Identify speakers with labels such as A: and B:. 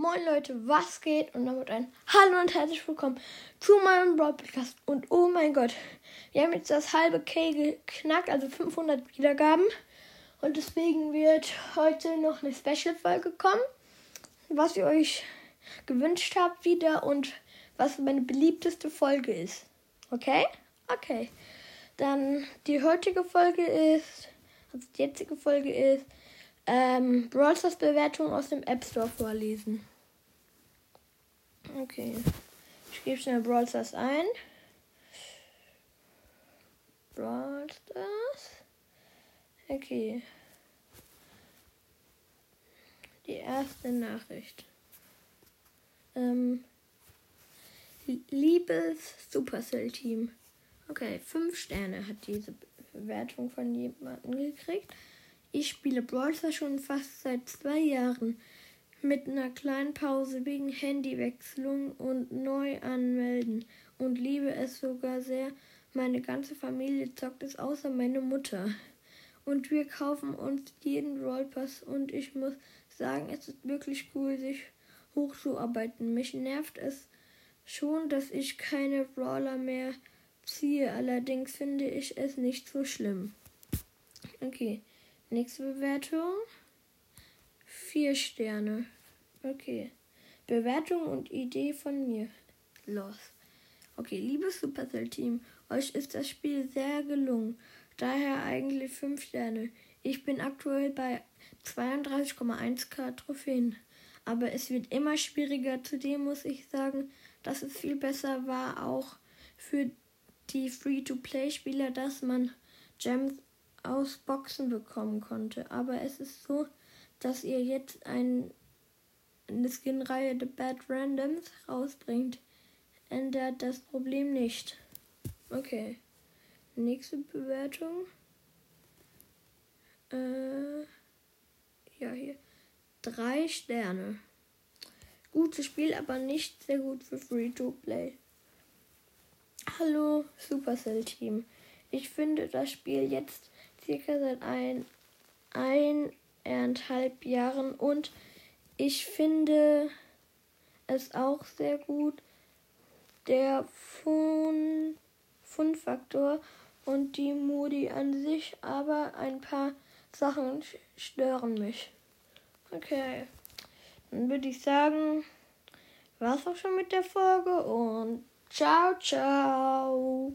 A: Moin Leute, was geht? Und damit ein Hallo und herzlich willkommen zu meinem Broadcast. Und oh mein Gott, wir haben jetzt das halbe K geknackt, also 500 Wiedergaben. Und deswegen wird heute noch eine Special-Folge kommen, was ihr euch gewünscht habt wieder und was meine beliebteste Folge ist. Okay? Okay. Dann die heutige Folge ist, also die jetzige Folge ist, ähm, Brawl Stars Bewertung aus dem App Store vorlesen. Okay. Ich gebe schnell Brawl Stars ein. Brawl Stars. Okay. Die erste Nachricht. Ähm, liebes Supercell Team. Okay, fünf Sterne hat diese Bewertung von jemandem gekriegt. Ich spiele Brawl schon fast seit zwei Jahren. Mit einer kleinen Pause wegen Handywechselung und neu anmelden. Und liebe es sogar sehr. Meine ganze Familie zockt es außer meine Mutter. Und wir kaufen uns jeden Rollpass und ich muss sagen, es ist wirklich cool, sich hochzuarbeiten. Mich nervt es schon, dass ich keine Brawler mehr ziehe. Allerdings finde ich es nicht so schlimm. Okay. Nächste Bewertung. Vier Sterne. Okay. Bewertung und Idee von mir. Los. Okay, liebes Supercell-Team, euch ist das Spiel sehr gelungen. Daher eigentlich fünf Sterne. Ich bin aktuell bei 32,1k Trophäen. Aber es wird immer schwieriger. Zudem muss ich sagen, dass es viel besser war, auch für die Free-to-Play-Spieler, dass man Gems aus Boxen bekommen konnte. Aber es ist so, dass ihr jetzt ein, eine Skin-Reihe The Bad Randoms rausbringt. Ändert das Problem nicht. Okay. Nächste Bewertung. Äh, ja, hier. Drei Sterne. Gutes Spiel, aber nicht sehr gut für Free-to-Play. Hallo, Supercell Team. Ich finde das Spiel jetzt circa seit ein, eineinhalb Jahren und ich finde es auch sehr gut. Der Fun-Faktor und die Modi an sich, aber ein paar Sachen stören mich. Okay, dann würde ich sagen, war's auch schon mit der Folge und ciao, ciao.